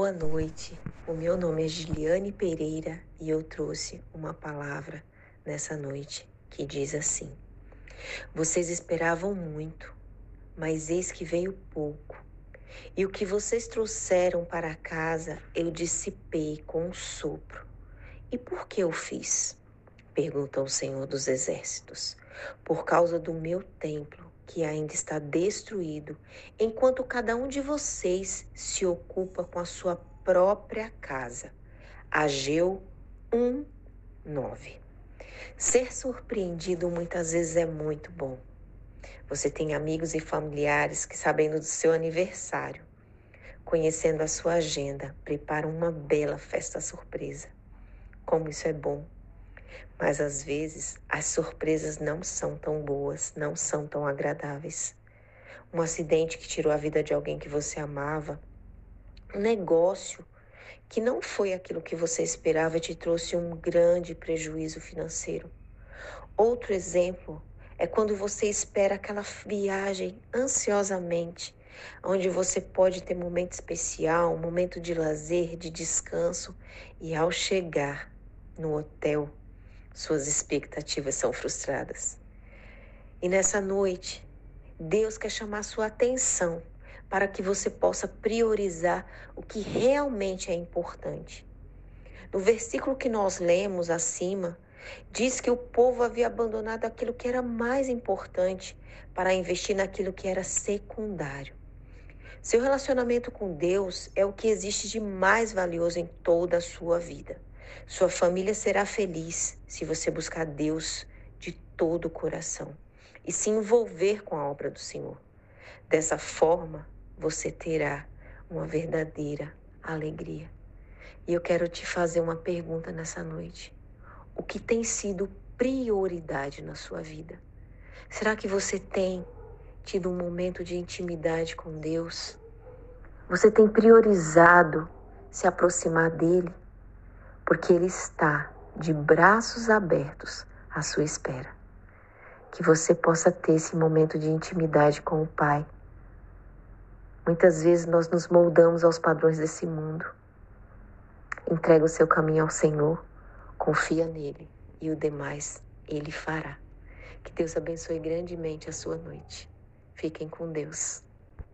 Boa noite, o meu nome é Giliane Pereira e eu trouxe uma palavra nessa noite que diz assim: Vocês esperavam muito, mas eis que veio pouco. E o que vocês trouxeram para casa eu dissipei com um sopro. E por que eu fiz? Perguntou o Senhor dos Exércitos. Por causa do meu templo que ainda está destruído, enquanto cada um de vocês se ocupa com a sua própria casa. Ageu 1, 9. Ser surpreendido muitas vezes é muito bom. Você tem amigos e familiares que, sabendo do seu aniversário, conhecendo a sua agenda, preparam uma bela festa surpresa. Como isso é bom! Mas às vezes as surpresas não são tão boas, não são tão agradáveis. Um acidente que tirou a vida de alguém que você amava, um negócio que não foi aquilo que você esperava e te trouxe um grande prejuízo financeiro. Outro exemplo é quando você espera aquela viagem ansiosamente, onde você pode ter momento especial, um momento de lazer, de descanso, e ao chegar no hotel, suas expectativas são frustradas. E nessa noite, Deus quer chamar sua atenção para que você possa priorizar o que realmente é importante. No versículo que nós lemos acima, diz que o povo havia abandonado aquilo que era mais importante para investir naquilo que era secundário. Seu relacionamento com Deus é o que existe de mais valioso em toda a sua vida. Sua família será feliz se você buscar Deus de todo o coração e se envolver com a obra do Senhor. Dessa forma, você terá uma verdadeira alegria. E eu quero te fazer uma pergunta nessa noite. O que tem sido prioridade na sua vida? Será que você tem tido um momento de intimidade com Deus? Você tem priorizado se aproximar dele? Porque Ele está de braços abertos à sua espera. Que você possa ter esse momento de intimidade com o Pai. Muitas vezes nós nos moldamos aos padrões desse mundo. Entrega o seu caminho ao Senhor, confia nele e o demais Ele fará. Que Deus abençoe grandemente a sua noite. Fiquem com Deus.